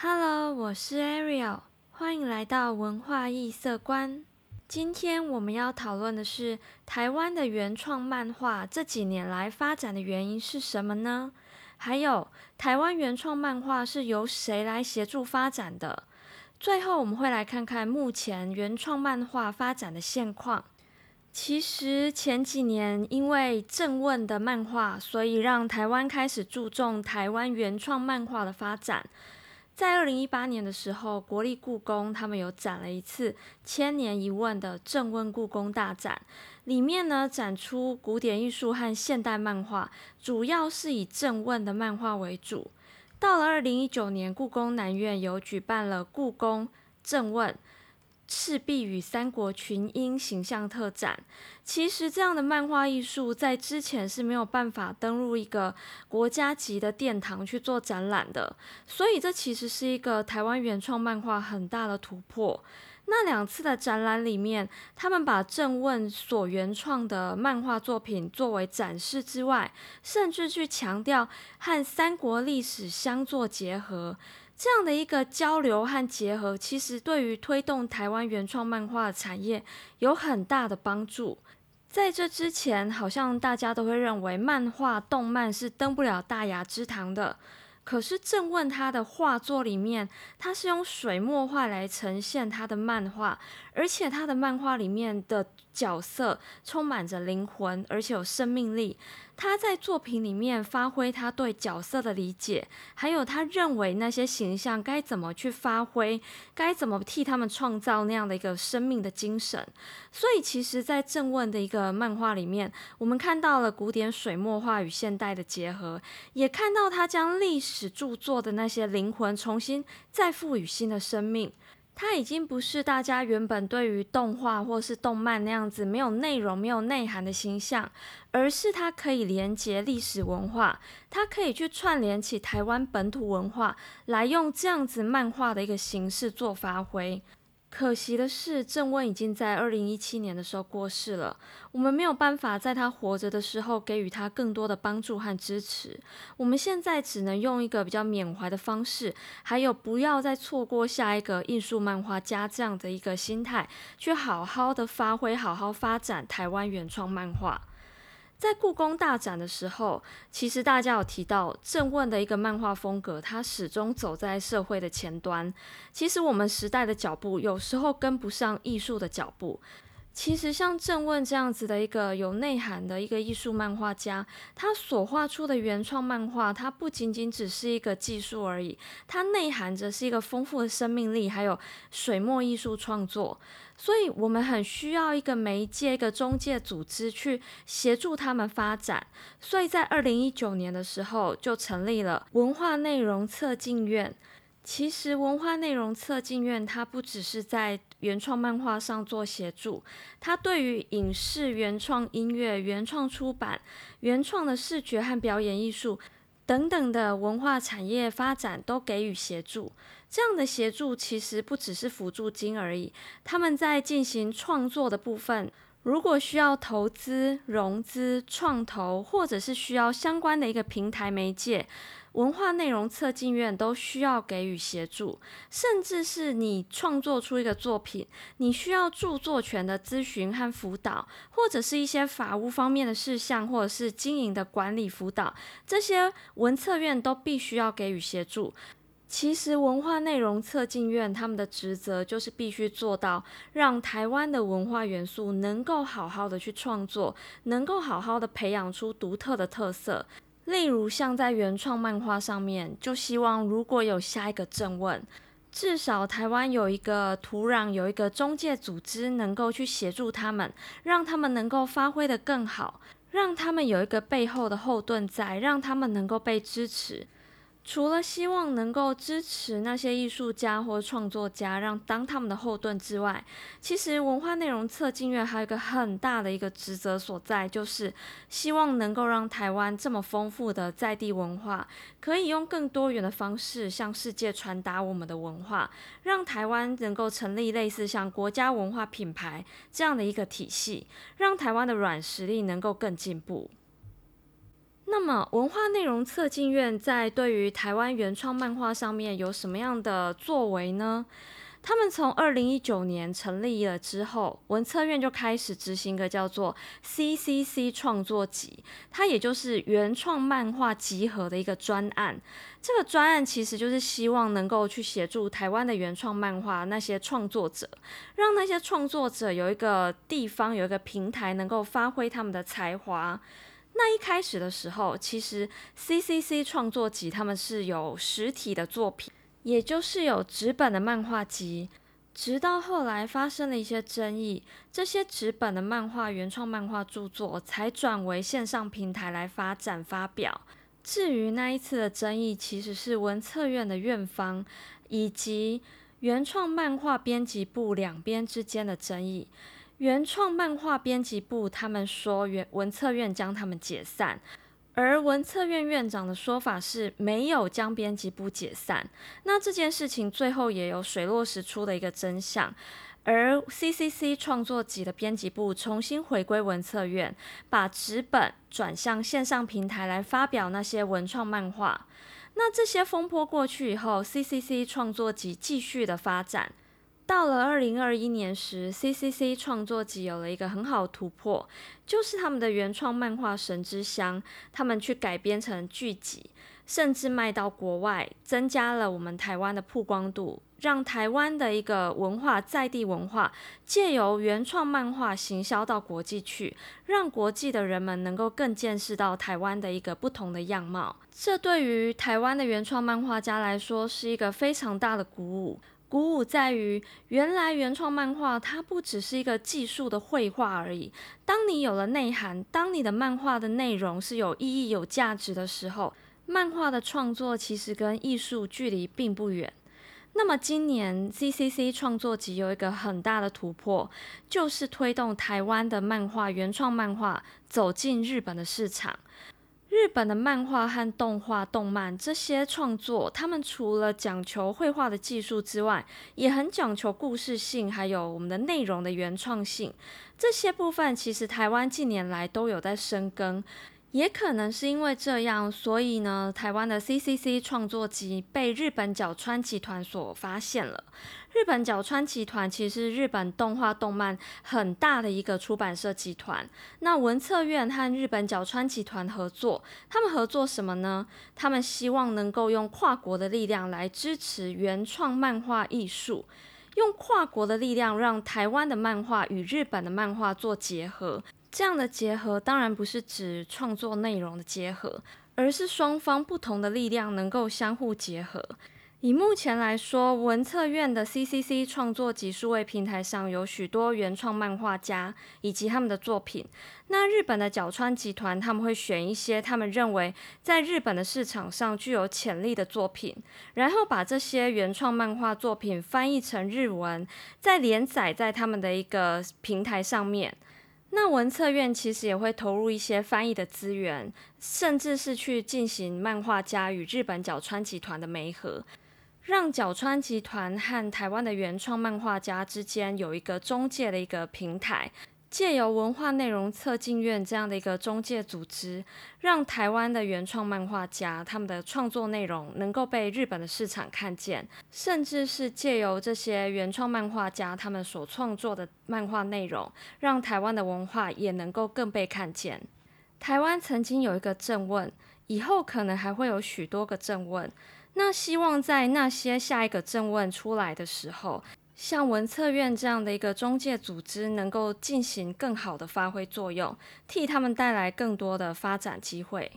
Hello，我是 Ariel，欢迎来到文化异色观。今天我们要讨论的是台湾的原创漫画这几年来发展的原因是什么呢？还有台湾原创漫画是由谁来协助发展的？最后我们会来看看目前原创漫画发展的现况。其实前几年因为正问的漫画，所以让台湾开始注重台湾原创漫画的发展。在二零一八年的时候，国立故宫他们有展了一次千年一问的正问故宫大展，里面呢展出古典艺术和现代漫画，主要是以正问的漫画为主。到了二零一九年，故宫南院有举办了故宫正问。赤壁与三国群英形象特展，其实这样的漫画艺术在之前是没有办法登入一个国家级的殿堂去做展览的，所以这其实是一个台湾原创漫画很大的突破。那两次的展览里面，他们把正问所原创的漫画作品作为展示之外，甚至去强调和三国历史相做结合。这样的一个交流和结合，其实对于推动台湾原创漫画产业有很大的帮助。在这之前，好像大家都会认为漫画、动漫是登不了大雅之堂的。可是正问他的画作里面，他是用水墨画来呈现他的漫画，而且他的漫画里面的角色充满着灵魂，而且有生命力。他在作品里面发挥他对角色的理解，还有他认为那些形象该怎么去发挥，该怎么替他们创造那样的一个生命的精神。所以，其实，在正问的一个漫画里面，我们看到了古典水墨画与现代的结合，也看到他将历史著作的那些灵魂重新再赋予新的生命。它已经不是大家原本对于动画或是动漫那样子没有内容、没有内涵的形象，而是它可以连接历史文化，它可以去串联起台湾本土文化，来用这样子漫画的一个形式做发挥。可惜的是，郑温已经在二零一七年的时候过世了。我们没有办法在他活着的时候给予他更多的帮助和支持。我们现在只能用一个比较缅怀的方式，还有不要再错过下一个艺术漫画家这样的一个心态，去好好的发挥、好好发展台湾原创漫画。在故宫大展的时候，其实大家有提到郑问的一个漫画风格，他始终走在社会的前端。其实我们时代的脚步有时候跟不上艺术的脚步。其实像郑问这样子的一个有内涵的一个艺术漫画家，他所画出的原创漫画，它不仅仅只是一个技术而已，它内涵着是一个丰富的生命力，还有水墨艺术创作。所以我们很需要一个媒介、一个中介组织去协助他们发展。所以在二零一九年的时候，就成立了文化内容策进院。其实文化内容策进院，它不只是在原创漫画上做协助，它对于影视、原创音乐、原创出版、原创的视觉和表演艺术等等的文化产业发展都给予协助。这样的协助其实不只是辅助金而已，他们在进行创作的部分，如果需要投资、融资、创投，或者是需要相关的一个平台媒介。文化内容策进院都需要给予协助，甚至是你创作出一个作品，你需要著作权的咨询和辅导，或者是一些法务方面的事项，或者是经营的管理辅导，这些文策院都必须要给予协助。其实文化内容策进院他们的职责就是必须做到，让台湾的文化元素能够好好的去创作，能够好好的培养出独特的特色。例如，像在原创漫画上面，就希望如果有下一个正问，至少台湾有一个土壤，有一个中介组织能够去协助他们，让他们能够发挥的更好，让他们有一个背后的后盾在，让他们能够被支持。除了希望能够支持那些艺术家或创作家，让当他们的后盾之外，其实文化内容策进院还有一个很大的一个职责所在，就是希望能够让台湾这么丰富的在地文化，可以用更多元的方式向世界传达我们的文化，让台湾能够成立类似像国家文化品牌这样的一个体系，让台湾的软实力能够更进步。那么，文化内容策进院在对于台湾原创漫画上面有什么样的作为呢？他们从二零一九年成立了之后，文策院就开始执行一个叫做 CCC 创作集，它也就是原创漫画集合的一个专案。这个专案其实就是希望能够去协助台湾的原创漫画那些创作者，让那些创作者有一个地方、有一个平台，能够发挥他们的才华。那一开始的时候，其实 CCC 创作集他们是有实体的作品。也就是有纸本的漫画集，直到后来发生了一些争议，这些纸本的漫画原创漫画著作才转为线上平台来发展发表。至于那一次的争议，其实是文策院的院方以及原创漫画编辑部两边之间的争议。原创漫画编辑部他们说，原文策院将他们解散。而文策院院长的说法是没有将编辑部解散，那这件事情最后也有水落石出的一个真相。而 CCC 创作集的编辑部重新回归文策院，把纸本转向线上平台来发表那些文创漫画。那这些风波过去以后，CCC 创作集继续的发展。到了二零二一年时，CCC 创作集有了一个很好的突破，就是他们的原创漫画《神之乡》，他们去改编成剧集，甚至卖到国外，增加了我们台湾的曝光度，让台湾的一个文化在地文化借由原创漫画行销到国际去，让国际的人们能够更见识到台湾的一个不同的样貌。这对于台湾的原创漫画家来说，是一个非常大的鼓舞。鼓舞在于，原来原创漫画它不只是一个技术的绘画而已。当你有了内涵，当你的漫画的内容是有意义、有价值的时候，漫画的创作其实跟艺术距离并不远。那么今年 CCC 创作集有一个很大的突破，就是推动台湾的漫画原创漫画走进日本的市场。日本的漫画和动画、动漫这些创作，他们除了讲求绘画的技术之外，也很讲求故事性，还有我们的内容的原创性。这些部分其实台湾近年来都有在深耕。也可能是因为这样，所以呢，台湾的 CCC 创作集被日本角川集团所发现了。日本角川集团其实是日本动画动漫很大的一个出版社集团。那文策院和日本角川集团合作，他们合作什么呢？他们希望能够用跨国的力量来支持原创漫画艺术，用跨国的力量让台湾的漫画与日本的漫画做结合。这样的结合当然不是指创作内容的结合，而是双方不同的力量能够相互结合。以目前来说，文策院的 CCC 创作及数位平台上有许多原创漫画家以及他们的作品。那日本的角川集团他们会选一些他们认为在日本的市场上具有潜力的作品，然后把这些原创漫画作品翻译成日文，再连载在他们的一个平台上面。那文策院其实也会投入一些翻译的资源，甚至是去进行漫画家与日本角川集团的媒合，让角川集团和台湾的原创漫画家之间有一个中介的一个平台。借由文化内容策进院这样的一个中介组织，让台湾的原创漫画家他们的创作内容能够被日本的市场看见，甚至是借由这些原创漫画家他们所创作的漫画内容，让台湾的文化也能够更被看见。台湾曾经有一个正问，以后可能还会有许多个正问，那希望在那些下一个正问出来的时候。像文策院这样的一个中介组织，能够进行更好的发挥作用，替他们带来更多的发展机会。